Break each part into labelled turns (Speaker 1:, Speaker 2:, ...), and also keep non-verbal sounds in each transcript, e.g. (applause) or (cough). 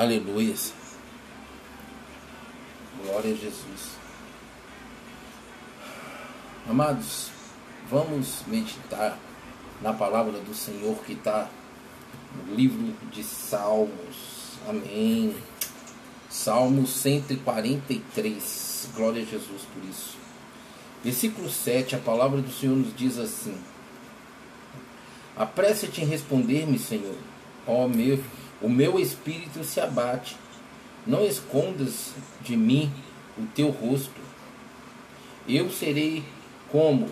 Speaker 1: Aleluias. Glória a Jesus. Amados, vamos meditar na palavra do Senhor que está no livro de Salmos. Amém. Salmo 143. Glória a Jesus por isso. Versículo 7, a palavra do Senhor nos diz assim: Apressa-te em responder-me, Senhor. Ó meu, o meu espírito se abate. Não escondas de mim o teu rosto. Eu serei como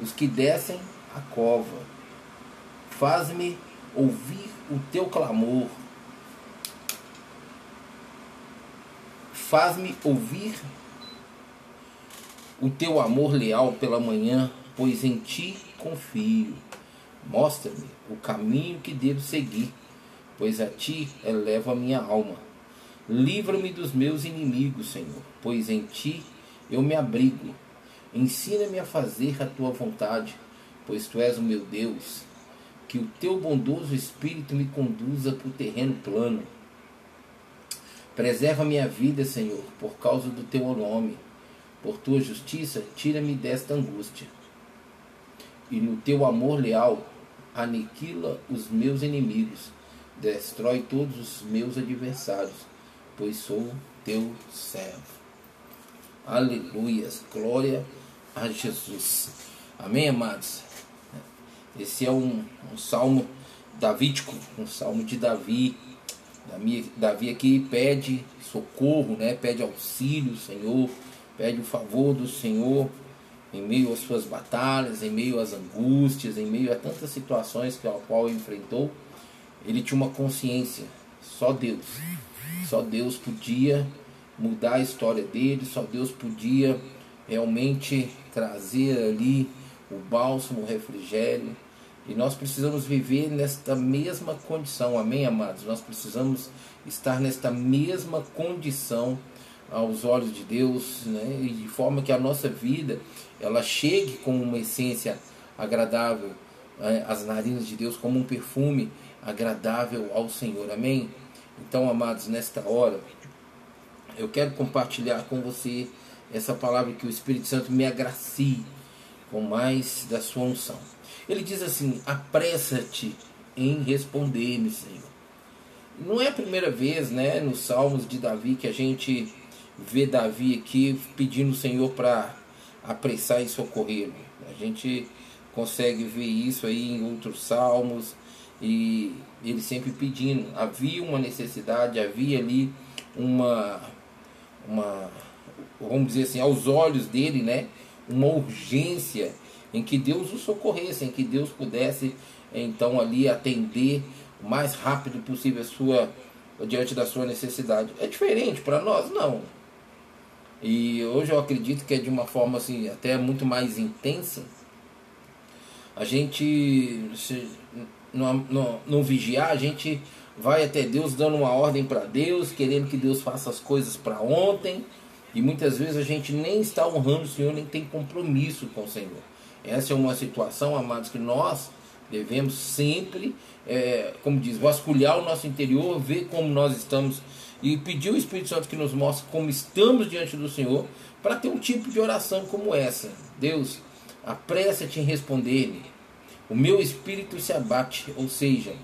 Speaker 1: os que descem a cova. Faz-me ouvir o teu clamor. Faz-me ouvir o teu amor leal pela manhã, pois em ti confio. Mostra-me o caminho que devo seguir, pois a ti elevo a minha alma. Livra-me dos meus inimigos, Senhor, pois em ti eu me abrigo. Ensina-me a fazer a tua vontade, pois tu és o meu Deus. Que o teu bondoso espírito me conduza para o terreno plano. Preserva minha vida, Senhor, por causa do teu nome. Por tua justiça, tira-me desta angústia. E no teu amor leal, aniquila os meus inimigos, destrói todos os meus adversários, pois sou teu servo. Aleluias, glória a Jesus. Amém, amados? Esse é um, um salmo davídico, um salmo de Davi. Davi aqui pede socorro, né? pede auxílio, Senhor, pede o favor do Senhor em meio às suas batalhas, em meio às angústias, em meio a tantas situações que ao qual enfrentou, ele tinha uma consciência, só Deus. Só Deus podia mudar a história dele, só Deus podia realmente trazer ali o bálsamo, o refrigério. E nós precisamos viver nesta mesma condição, amém, amados? Nós precisamos estar nesta mesma condição aos olhos de Deus, né? E de forma que a nossa vida ela chegue com uma essência agradável né, às narinas de Deus, como um perfume agradável ao Senhor. Amém? Então, amados, nesta hora, eu quero compartilhar com você essa palavra que o Espírito Santo me agracie com mais da sua unção. Ele diz assim: apressa-te em responder-me, Senhor. Não é a primeira vez, né, nos Salmos de Davi que a gente vê Davi aqui pedindo o Senhor para apressar e socorrer. A gente consegue ver isso aí em outros salmos e ele sempre pedindo. Havia uma necessidade, havia ali uma, uma vamos dizer assim, aos olhos dele, né, uma urgência em que Deus o socorresse, em que Deus pudesse então ali atender o mais rápido possível a sua diante da sua necessidade. É diferente para nós não. E hoje eu acredito que é de uma forma assim, até muito mais intensa. A gente se, não, não, não vigiar, a gente vai até Deus dando uma ordem para Deus, querendo que Deus faça as coisas para ontem. E muitas vezes a gente nem está honrando o Senhor, nem tem compromisso com o Senhor. Essa é uma situação, amados, que nós devemos sempre, é, como diz, vasculhar o nosso interior, ver como nós estamos e pedir o Espírito Santo que nos mostre como estamos diante do Senhor para ter um tipo de oração como essa. Deus, apressa-te em responder-me. O meu espírito se abate, ou seja,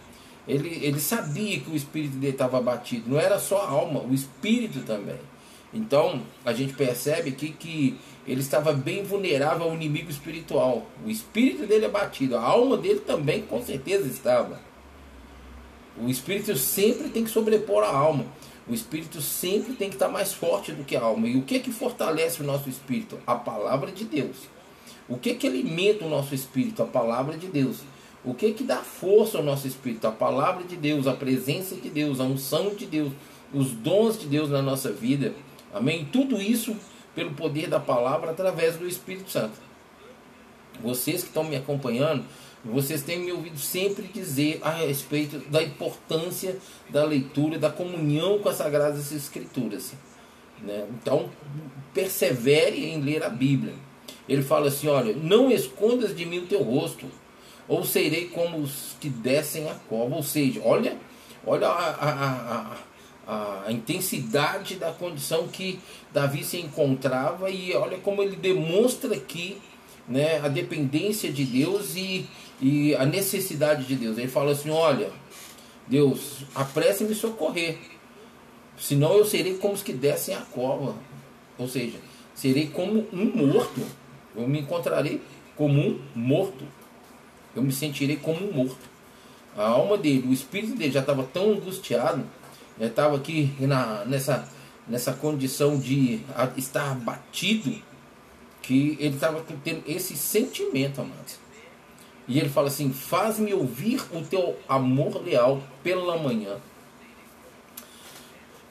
Speaker 1: ele, ele sabia que o espírito dele estava abatido, não era só a alma, o espírito também. Então a gente percebe aqui que ele estava bem vulnerável ao inimigo espiritual. O espírito dele é batido, a alma dele também com certeza estava. O espírito sempre tem que sobrepor a alma. O espírito sempre tem que estar mais forte do que a alma. E o que que fortalece o nosso espírito? A palavra de Deus. O que que alimenta o nosso espírito? A palavra de Deus. O que que dá força ao nosso espírito? A palavra de Deus, a presença de Deus, a unção de Deus, os dons de Deus na nossa vida. Amém? Tudo isso pelo poder da palavra através do Espírito Santo. Vocês que estão me acompanhando, vocês têm me ouvido sempre dizer a respeito da importância da leitura, da comunhão com as Sagradas Escrituras. Né? Então, persevere em ler a Bíblia. Ele fala assim: olha, não escondas de mim o teu rosto, ou serei como os que descem a cova. Ou seja, olha, Olha a, a, a, a, intensidade da condição que Davi se encontrava e olha como ele demonstra aqui né, a dependência de Deus e, e a necessidade de Deus. Ele fala assim: Olha, Deus, apresse me socorrer, senão eu serei como os que descem a cova. Ou seja, serei como um morto. Eu me encontrarei como um morto. Eu me sentirei como um morto. A alma dele, o espírito dele já estava tão angustiado, estava aqui na, nessa, nessa condição de estar batido, que ele estava tendo esse sentimento, amados. E ele fala assim: Faz-me ouvir o teu amor leal pela manhã.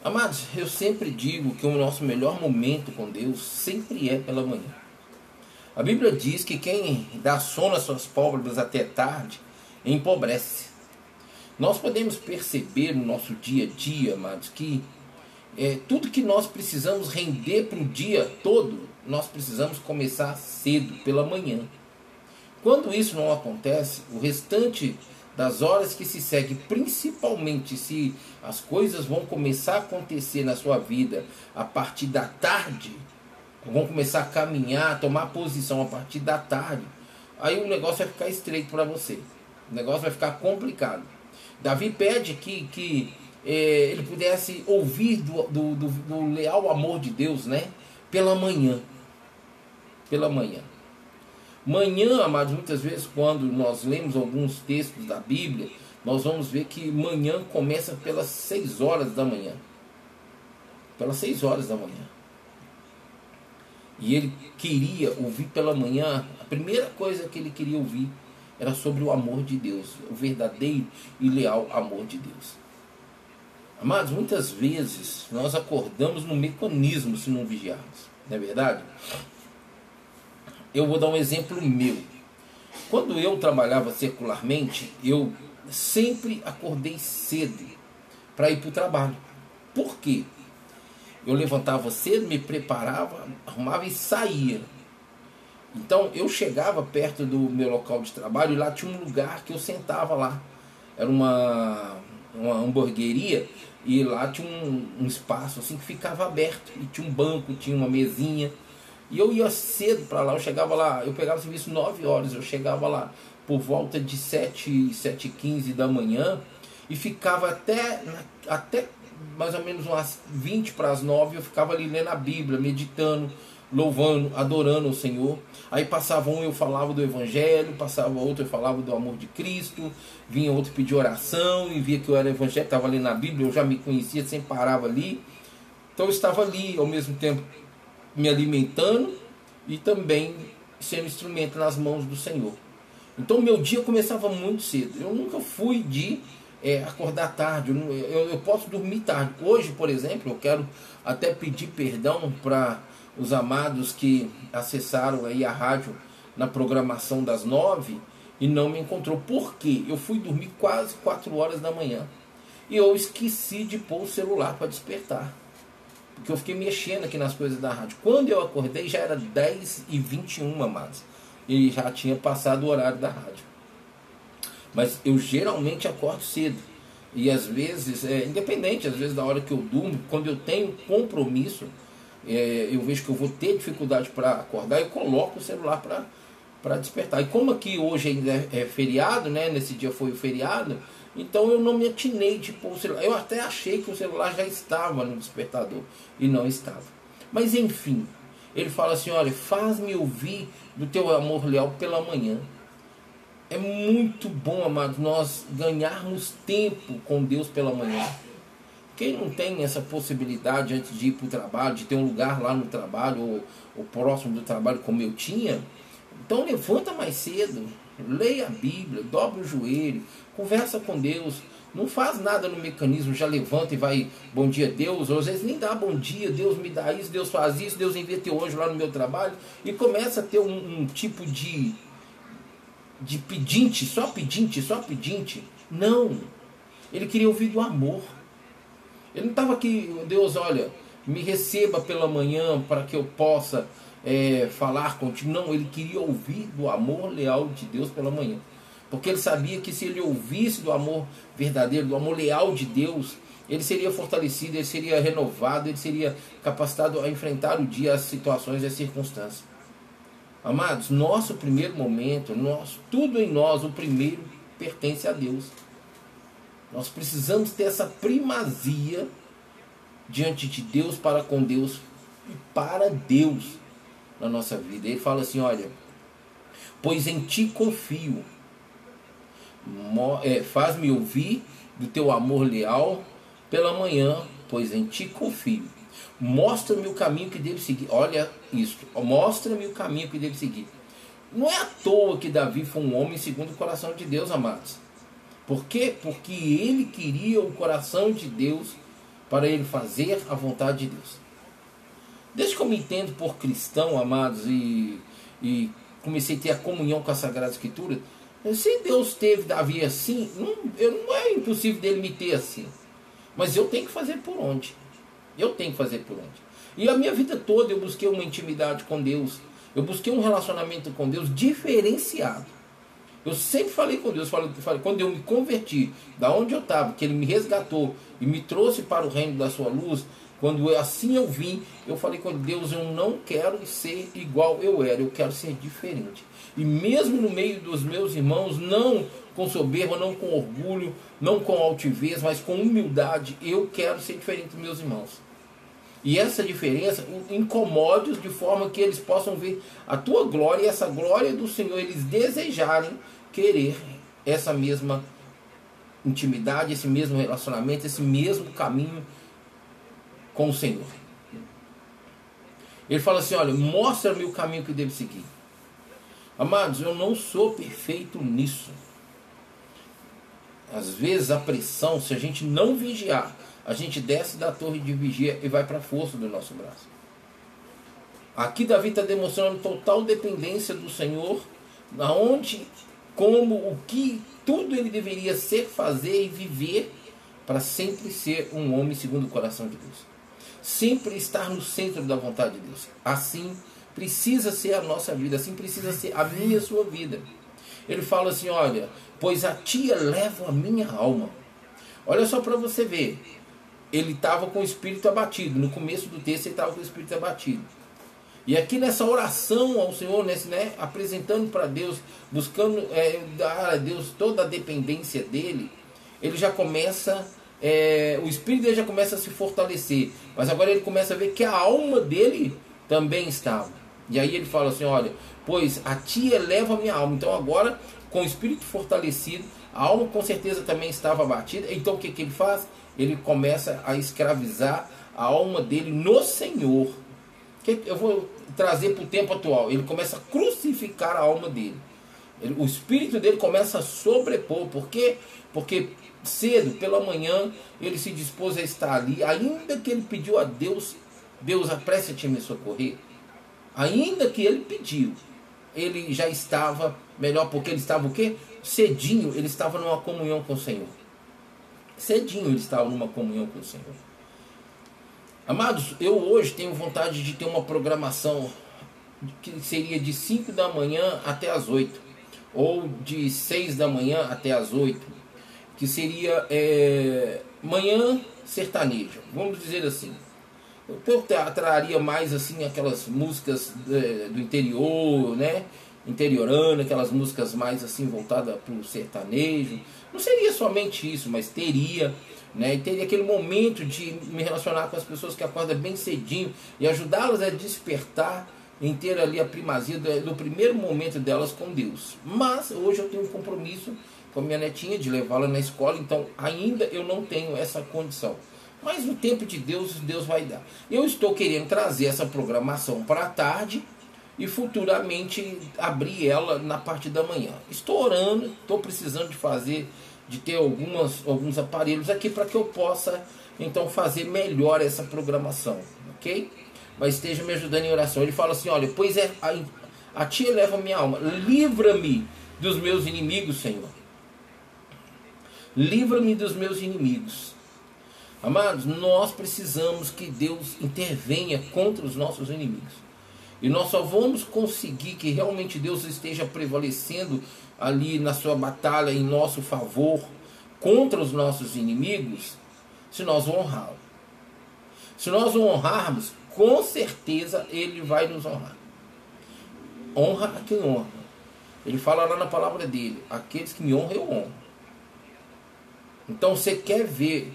Speaker 1: Amados, eu sempre digo que o nosso melhor momento com Deus sempre é pela manhã. A Bíblia diz que quem dá sono às suas pálpebras até tarde empobrece. Nós podemos perceber no nosso dia a dia, amados, que é, tudo que nós precisamos render para o dia todo, nós precisamos começar cedo, pela manhã. Quando isso não acontece, o restante das horas que se segue, principalmente se as coisas vão começar a acontecer na sua vida a partir da tarde, vão começar a caminhar, a tomar posição a partir da tarde, aí o negócio vai ficar estreito para você. O negócio vai ficar complicado. Davi pede que, que é, ele pudesse ouvir do, do, do, do leal amor de Deus, né? Pela manhã. Pela manhã. Manhã, amados, muitas vezes quando nós lemos alguns textos da Bíblia, nós vamos ver que manhã começa pelas 6 horas da manhã. Pelas 6 horas da manhã. E ele queria ouvir pela manhã, a primeira coisa que ele queria ouvir era sobre o amor de Deus, o verdadeiro e leal amor de Deus. Amados, muitas vezes nós acordamos no mecanismo se não vigiarmos, não é verdade? Eu vou dar um exemplo meu. Quando eu trabalhava secularmente, eu sempre acordei cedo para ir para o trabalho. Por quê? Eu levantava cedo, me preparava, arrumava e saía. Então eu chegava perto do meu local de trabalho e lá tinha um lugar que eu sentava lá. Era uma, uma hamburgueria e lá tinha um, um espaço assim que ficava aberto. E tinha um banco, tinha uma mesinha. E eu ia cedo para lá, eu chegava lá, eu pegava serviço 9 horas, eu chegava lá por volta de 7, 7 15 da manhã e ficava até, até mais ou menos umas 20 para as 9, eu ficava ali lendo a Bíblia, meditando, louvando, adorando o Senhor. Aí passava um, eu falava do Evangelho, passava outro, eu falava do amor de Cristo, vinha outro pedir oração e via que eu era evangélico, estava ali na Bíblia, eu já me conhecia, sempre parava ali. Então eu estava ali ao mesmo tempo me alimentando e também sendo instrumento nas mãos do Senhor. Então meu dia começava muito cedo. Eu nunca fui de é, acordar tarde. Eu, eu, eu, posso dormir tarde. Hoje, por exemplo, eu quero até pedir perdão para os amados que acessaram aí a rádio na programação das nove e não me encontrou. Por quê? Eu fui dormir quase quatro horas da manhã e eu esqueci de pôr o celular para despertar. Porque eu fiquei mexendo aqui nas coisas da rádio. Quando eu acordei já era 10 e 21 amados. E já tinha passado o horário da rádio. Mas eu geralmente acordo cedo. E às vezes, é, independente, às vezes da hora que eu durmo, quando eu tenho compromisso, é, eu vejo que eu vou ter dificuldade para acordar, eu coloco o celular para despertar. E como aqui hoje ainda é, é feriado, né? Nesse dia foi o feriado, então eu não me atinei de pôr o celular. Eu até achei que o celular já estava no despertador e não estava. Mas enfim, ele fala assim: olha, faz-me ouvir do teu amor leal pela manhã. É muito bom, amados, nós ganharmos tempo com Deus pela manhã. Quem não tem essa possibilidade antes de ir para o trabalho, de ter um lugar lá no trabalho, ou, ou próximo do trabalho, como eu tinha, então levanta mais cedo, leia a Bíblia, dobra o joelho, conversa com Deus. Não faz nada no mecanismo, já levanta e vai, bom dia Deus, ou às vezes nem dá bom dia, Deus me dá isso, Deus faz isso, Deus envia teu anjo lá no meu trabalho, e começa a ter um, um tipo de, de pedinte, só pedinte, só pedinte. Não. Ele queria ouvir do amor. Ele não estava aqui, Deus, olha, me receba pela manhã para que eu possa é, falar contigo. Não, ele queria ouvir do amor leal de Deus pela manhã. Porque ele sabia que se ele ouvisse do amor verdadeiro, do amor leal de Deus, ele seria fortalecido, ele seria renovado, ele seria capacitado a enfrentar o dia, as situações e as circunstâncias. Amados, nosso primeiro momento, nosso, tudo em nós, o primeiro, pertence a Deus. Nós precisamos ter essa primazia diante de Deus, para com Deus e para Deus na nossa vida. Ele fala assim: olha, pois em ti confio, é, faz-me ouvir do teu amor leal pela manhã, pois em ti confio. Mostra-me o caminho que devo seguir. Olha isso. Mostra-me o caminho que devo seguir. Não é à toa que Davi foi um homem segundo o coração de Deus, amados. Por quê? Porque ele queria o coração de Deus para ele fazer a vontade de Deus. Desde que eu me entendo por cristão, amados, e, e comecei a ter a comunhão com a Sagrada Escritura, se Deus teve Davi assim, não, eu, não é impossível dele me ter assim. Mas eu tenho que fazer por onde. Eu tenho que fazer por onde. E a minha vida toda eu busquei uma intimidade com Deus. Eu busquei um relacionamento com Deus diferenciado. Eu sempre falei com Deus, falei, falei, quando eu me converti, da onde eu estava, que Ele me resgatou e me trouxe para o reino da sua luz, quando eu, assim eu vim, eu falei com Deus, eu não quero ser igual eu era, eu quero ser diferente. E mesmo no meio dos meus irmãos, não com soberba, não com orgulho, não com altivez, mas com humildade, eu quero ser diferente dos meus irmãos. E essa diferença incomode-os de forma que eles possam ver a tua glória e essa glória do Senhor, eles desejarem querer essa mesma intimidade, esse mesmo relacionamento, esse mesmo caminho com o Senhor. Ele fala assim: olha, mostra-me o caminho que devo seguir. Amados, eu não sou perfeito nisso. Às vezes a pressão, se a gente não vigiar, a gente desce da torre de vigia e vai para a força do nosso braço. Aqui Davi está demonstrando total dependência do Senhor, aonde, como, o que, tudo ele deveria ser, fazer e viver para sempre ser um homem segundo o coração de Deus. Sempre estar no centro da vontade de Deus. Assim precisa ser a nossa vida, assim precisa ser a minha e a sua vida. Ele fala assim: olha, pois a tia leva a minha alma. Olha só para você ver. Ele estava com o espírito abatido. No começo do texto, ele estava com o espírito abatido. E aqui nessa oração ao Senhor, nesse, né, apresentando para Deus, buscando é, dar a Deus toda a dependência dele, ele já começa, é, o espírito dele já começa a se fortalecer. Mas agora ele começa a ver que a alma dele também estava. E aí ele fala assim: olha, pois a ti eleva a minha alma. Então agora, com o espírito fortalecido, a alma com certeza também estava abatida. Então o que, que ele faz? Ele começa a escravizar a alma dele no Senhor. Que eu vou trazer para o tempo atual. Ele começa a crucificar a alma dele. Ele, o espírito dele começa a sobrepor. Por quê? Porque cedo, pela manhã, ele se dispôs a estar ali, ainda que ele pediu a Deus, Deus apresse-te me socorrer. Ainda que ele pediu, ele já estava melhor, porque ele estava o quê? Cedinho, ele estava numa comunhão com o Senhor. Cedinho ele estava numa comunhão com o Senhor. Amados, eu hoje tenho vontade de ter uma programação que seria de 5 da manhã até as 8, ou de 6 da manhã até as 8, que seria é, manhã sertaneja, vamos dizer assim. Eu traria mais assim aquelas músicas é, do interior, né? Interiorano, aquelas músicas mais assim voltadas para o sertanejo. Não seria somente isso, mas teria né? E ter aquele momento de me relacionar com as pessoas que acordam bem cedinho e ajudá-las a despertar em ter ali a primazia do, primeiro momento delas com Deus. Mas hoje eu tenho um compromisso com a minha netinha de levá-la na escola, então ainda eu não tenho essa condição. Mas no tempo de Deus, Deus vai dar. Eu estou querendo trazer essa programação para a tarde e futuramente abrir ela na parte da manhã. Estou orando, estou precisando de fazer de ter algumas, alguns aparelhos aqui para que eu possa então fazer melhor essa programação, ok? Mas esteja me ajudando em oração. Ele fala assim: olha, pois é, a, a ti eleva minha alma, livra-me dos meus inimigos, Senhor. Livra-me dos meus inimigos. Amados, nós precisamos que Deus intervenha contra os nossos inimigos. E nós só vamos conseguir que realmente Deus esteja prevalecendo ali na sua batalha em nosso favor contra os nossos inimigos se nós o honrá-lo. Se nós o honrarmos, com certeza ele vai nos honrar. Honra a quem honra. Ele fala lá na palavra dele: aqueles que me honram, eu honro. Então você quer ver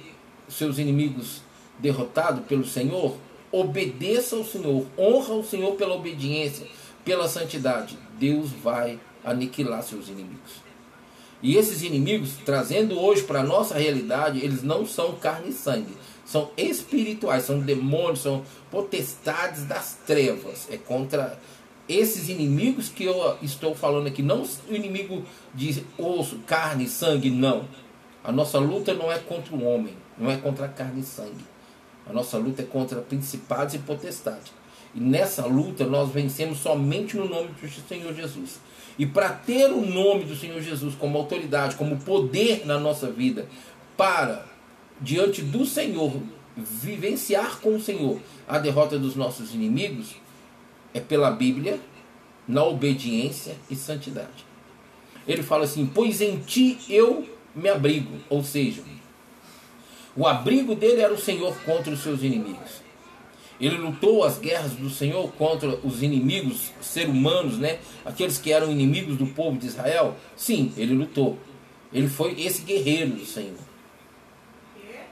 Speaker 1: seus inimigos derrotados pelo Senhor? Obedeça ao Senhor, honra o Senhor pela obediência, pela santidade. Deus vai aniquilar seus inimigos. E esses inimigos, trazendo hoje para a nossa realidade, eles não são carne e sangue, são espirituais, são demônios, são potestades das trevas. É contra esses inimigos que eu estou falando aqui, não o inimigo de osso, carne sangue, não. A nossa luta não é contra o homem, não é contra a carne e sangue. A nossa luta é contra principados e potestades. E nessa luta nós vencemos somente no nome do Senhor Jesus. E para ter o nome do Senhor Jesus como autoridade, como poder na nossa vida, para, diante do Senhor, vivenciar com o Senhor a derrota dos nossos inimigos, é pela Bíblia, na obediência e santidade. Ele fala assim: Pois em ti eu me abrigo. Ou seja, o abrigo dele era o Senhor contra os seus inimigos. Ele lutou as guerras do Senhor contra os inimigos ser humanos, né? Aqueles que eram inimigos do povo de Israel. Sim, ele lutou. Ele foi esse guerreiro do Senhor.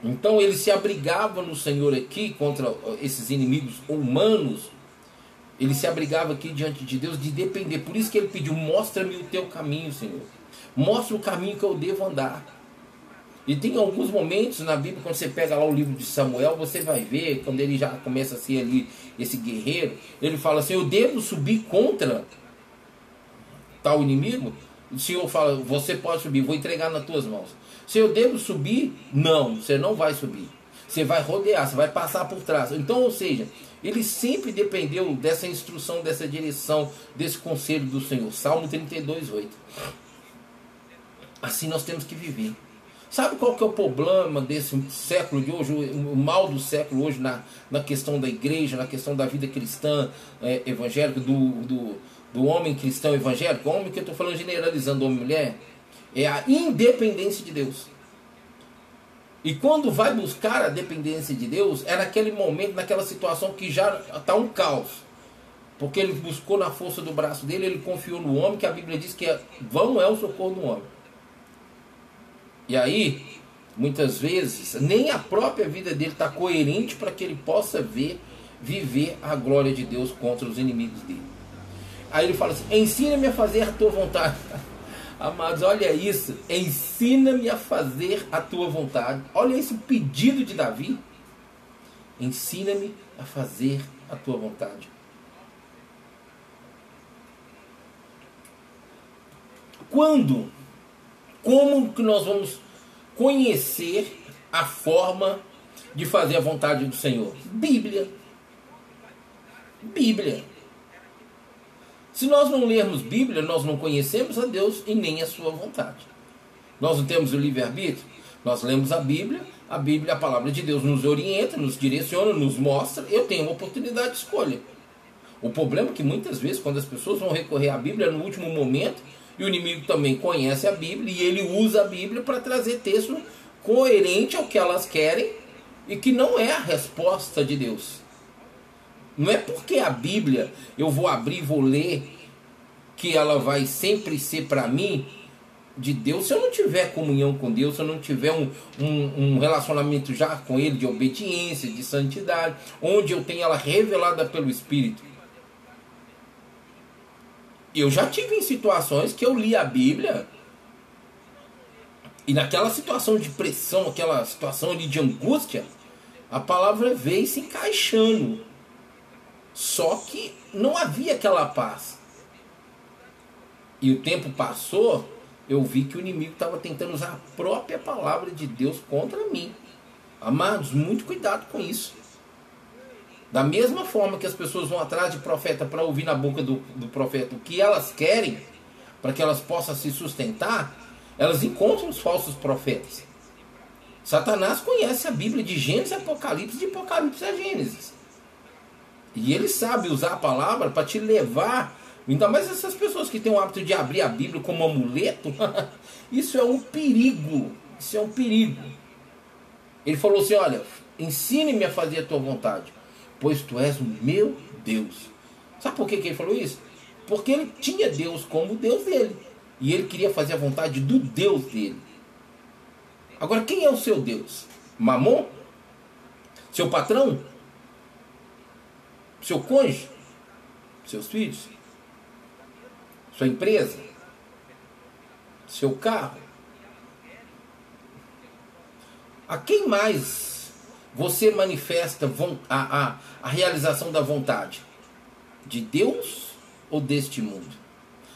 Speaker 1: Então ele se abrigava no Senhor aqui contra esses inimigos humanos. Ele se abrigava aqui diante de Deus de depender. Por isso que ele pediu: Mostra-me o teu caminho, Senhor. Mostra o caminho que eu devo andar. E tem alguns momentos na Bíblia, quando você pega lá o livro de Samuel, você vai ver, quando ele já começa a ser ali esse guerreiro, ele fala assim: Eu devo subir contra tal inimigo? O Senhor fala: Você pode subir, vou entregar nas tuas mãos. Se eu devo subir, não, você não vai subir. Você vai rodear, você vai passar por trás. Então, ou seja, ele sempre dependeu dessa instrução, dessa direção, desse conselho do Senhor. Salmo 32, 8. Assim nós temos que viver. Sabe qual que é o problema desse século de hoje, o mal do século hoje na, na questão da igreja, na questão da vida cristã é, evangélica, do, do, do homem cristão evangélico? Homem que eu estou falando generalizando homem e mulher, é a independência de Deus. E quando vai buscar a dependência de Deus, é naquele momento, naquela situação que já está um caos. Porque ele buscou na força do braço dele, ele confiou no homem, que a Bíblia diz que é, vão é o socorro do homem. E aí, muitas vezes, nem a própria vida dele está coerente para que ele possa ver, viver a glória de Deus contra os inimigos dele. Aí ele fala assim: ensina-me a fazer a tua vontade. (laughs) Amados, olha isso. Ensina-me a fazer a tua vontade. Olha esse pedido de Davi. Ensina-me a fazer a tua vontade. Quando como que nós vamos conhecer a forma de fazer a vontade do Senhor? Bíblia. Bíblia. Se nós não lermos Bíblia, nós não conhecemos a Deus e nem a sua vontade. Nós não temos o livre-arbítrio? Nós lemos a Bíblia, a Bíblia, a palavra de Deus, nos orienta, nos direciona, nos mostra. Eu tenho uma oportunidade de escolha. O problema é que muitas vezes, quando as pessoas vão recorrer à Bíblia no último momento, e o inimigo também conhece a Bíblia e ele usa a Bíblia para trazer texto coerente ao que elas querem e que não é a resposta de Deus. Não é porque a Bíblia eu vou abrir vou ler que ela vai sempre ser para mim de Deus se eu não tiver comunhão com Deus, se eu não tiver um, um, um, relacionamento já com Ele de obediência, de santidade, onde eu tenho ela revelada pelo Espírito. Eu já tive em situações que eu li a Bíblia e naquela situação de pressão, aquela situação de angústia, a palavra veio se encaixando. Só que não havia aquela paz. E o tempo passou, eu vi que o inimigo estava tentando usar a própria palavra de Deus contra mim. Amados, muito cuidado com isso. Da mesma forma que as pessoas vão atrás de profeta para ouvir na boca do, do profeta o que elas querem, para que elas possam se sustentar, elas encontram os falsos profetas. Satanás conhece a Bíblia de Gênesis a Apocalipse, de Apocalipse a Gênesis. E ele sabe usar a palavra para te levar Ainda mais essas pessoas que têm o hábito de abrir a Bíblia como amuleto. (laughs) Isso é um perigo. Isso é um perigo. Ele falou assim: Olha, ensine-me a fazer a tua vontade, pois tu és o meu Deus. Sabe por que, que ele falou isso? Porque ele tinha Deus como Deus dele. E ele queria fazer a vontade do Deus dele. Agora, quem é o seu Deus? Mamon? Seu patrão? Seu cônjuge? Seus filhos? Sua empresa? Seu carro? A quem mais você manifesta a, a, a realização da vontade? De Deus ou deste mundo?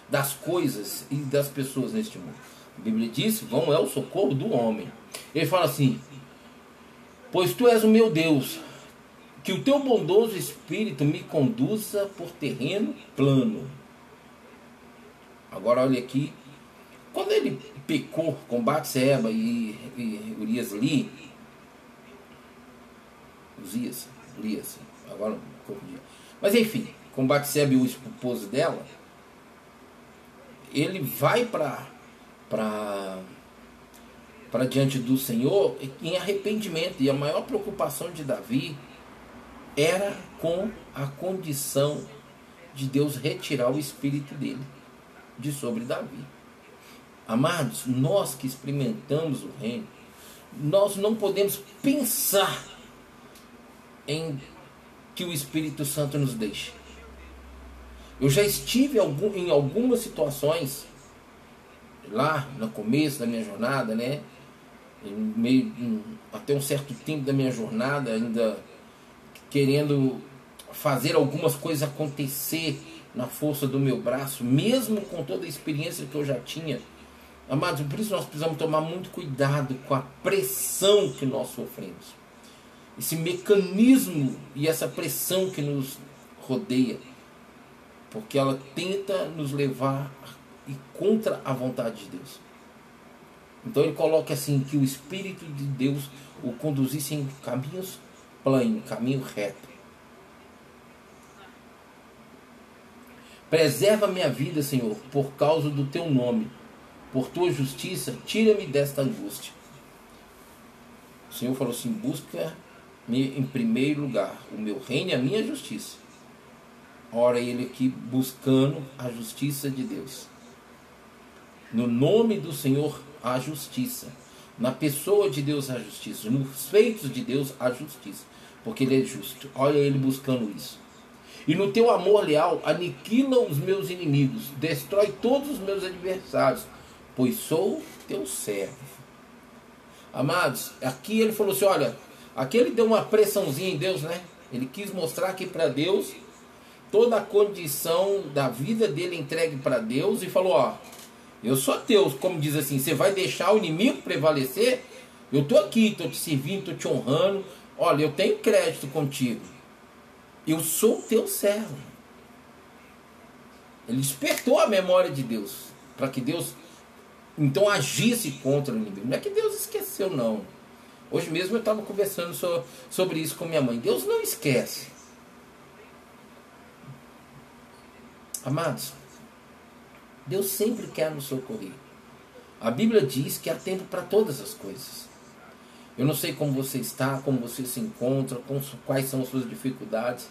Speaker 1: Das coisas e das pessoas neste mundo? A Bíblia diz: vão é o socorro do homem. Ele fala assim: Pois tu és o meu Deus, que o teu bondoso espírito me conduza por terreno plano. Agora olha aqui, quando ele pecou com Batseba e, e Urias Li, Uzias, Urias, agora confundi. Mas enfim, com Batseba e o esposo dela, ele vai para para para diante do Senhor em arrependimento. E a maior preocupação de Davi era com a condição de Deus retirar o espírito dele de sobre Davi. Amados, nós que experimentamos o reino, nós não podemos pensar em que o Espírito Santo nos deixe. Eu já estive em algumas situações lá no começo da minha jornada, né? Meio, até um certo tempo da minha jornada, ainda querendo fazer algumas coisas acontecer na força do meu braço, mesmo com toda a experiência que eu já tinha. Amados, por isso nós precisamos tomar muito cuidado com a pressão que nós sofremos. Esse mecanismo e essa pressão que nos rodeia. Porque ela tenta nos levar e contra a vontade de Deus. Então ele coloca assim que o Espírito de Deus o conduzisse em caminhos planos, caminho reto. Preserva minha vida, Senhor, por causa do teu nome. Por tua justiça, tira-me desta angústia. O Senhor falou assim: busca-me em primeiro lugar o meu reino e a minha justiça. Ora, ele aqui buscando a justiça de Deus. No nome do Senhor, a justiça. Na pessoa de Deus, a justiça. Nos feitos de Deus, a justiça. Porque Ele é justo. Olha ele buscando isso. E no teu amor leal, aniquila os meus inimigos. Destrói todos os meus adversários. Pois sou teu servo. Amados, aqui ele falou assim: olha, aqui ele deu uma pressãozinha em Deus, né? Ele quis mostrar que para Deus toda a condição da vida dele entregue para Deus e falou: ó, eu sou teu, como diz assim, você vai deixar o inimigo prevalecer? Eu estou aqui, estou te servindo, estou te honrando. Olha, eu tenho crédito contigo. Eu sou teu servo. Ele despertou a memória de Deus. Para que Deus então agisse contra o inimigo. Não é que Deus esqueceu, não. Hoje mesmo eu estava conversando sobre isso com minha mãe. Deus não esquece. Amados, Deus sempre quer nos socorrer. A Bíblia diz que há tempo para todas as coisas. Eu não sei como você está, como você se encontra, quais são as suas dificuldades,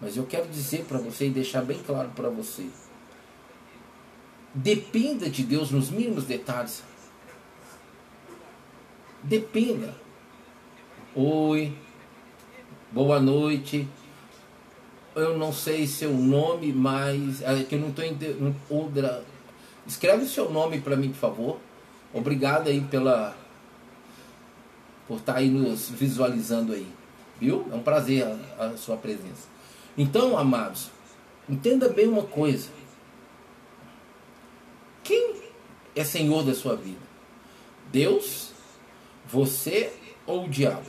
Speaker 1: mas eu quero dizer para você e deixar bem claro para você. Dependa de Deus nos mínimos detalhes. Dependa. Oi, boa noite, eu não sei seu nome, mas é que eu não estou entendendo. Escreve o seu nome para mim, por favor. Obrigado aí pela por estar tá aí nos visualizando aí, viu? É um prazer a, a sua presença. Então, amados, entenda bem uma coisa. Quem é senhor da sua vida? Deus, você ou o diabo?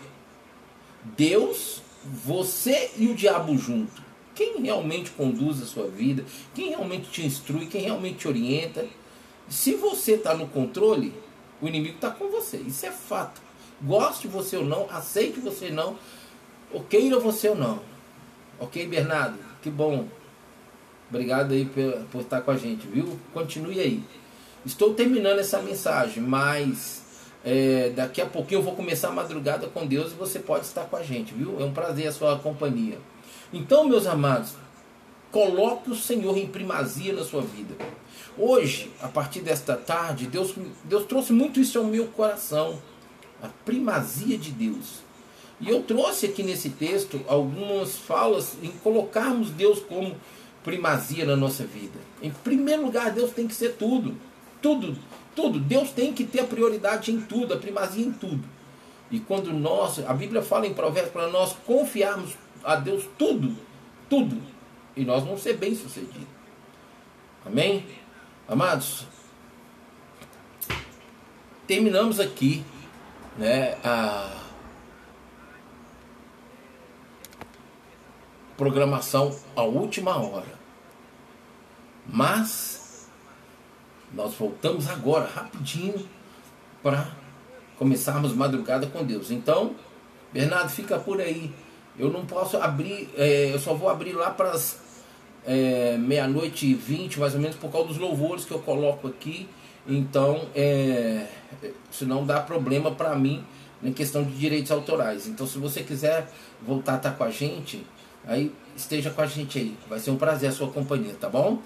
Speaker 1: Deus, você e o diabo junto. Quem realmente conduz a sua vida, quem realmente te instrui, quem realmente te orienta. Se você está no controle, o inimigo está com você. Isso é fato. Goste você ou não, aceite você ou não, ou queira você ou não. Ok, Bernardo? Que bom. Obrigado aí por, por estar com a gente, viu? Continue aí. Estou terminando essa mensagem, mas é, daqui a pouquinho eu vou começar a madrugada com Deus e você pode estar com a gente, viu? É um prazer a sua companhia. Então, meus amados, coloque o Senhor em primazia na sua vida. Hoje, a partir desta tarde, Deus, Deus trouxe muito isso ao meu coração. A primazia de Deus. E eu trouxe aqui nesse texto algumas falas em colocarmos Deus como primazia na nossa vida. Em primeiro lugar, Deus tem que ser tudo. Tudo, tudo. Deus tem que ter a prioridade em tudo, a primazia em tudo. E quando nós, a Bíblia fala em Provérbios para nós confiarmos a Deus tudo, tudo, e nós vamos ser bem-sucedidos. Amém? Amados, terminamos aqui né, a programação à última hora. Mas nós voltamos agora, rapidinho, para começarmos madrugada com Deus. Então, Bernardo, fica por aí. Eu não posso abrir, é, eu só vou abrir lá para as é, meia-noite e vinte, mais ou menos, por causa dos louvores que eu coloco aqui. Então, é, senão dá problema para mim em questão de direitos autorais. Então, se você quiser voltar a estar com a gente, aí esteja com a gente aí. Vai ser um prazer a sua companhia, tá bom?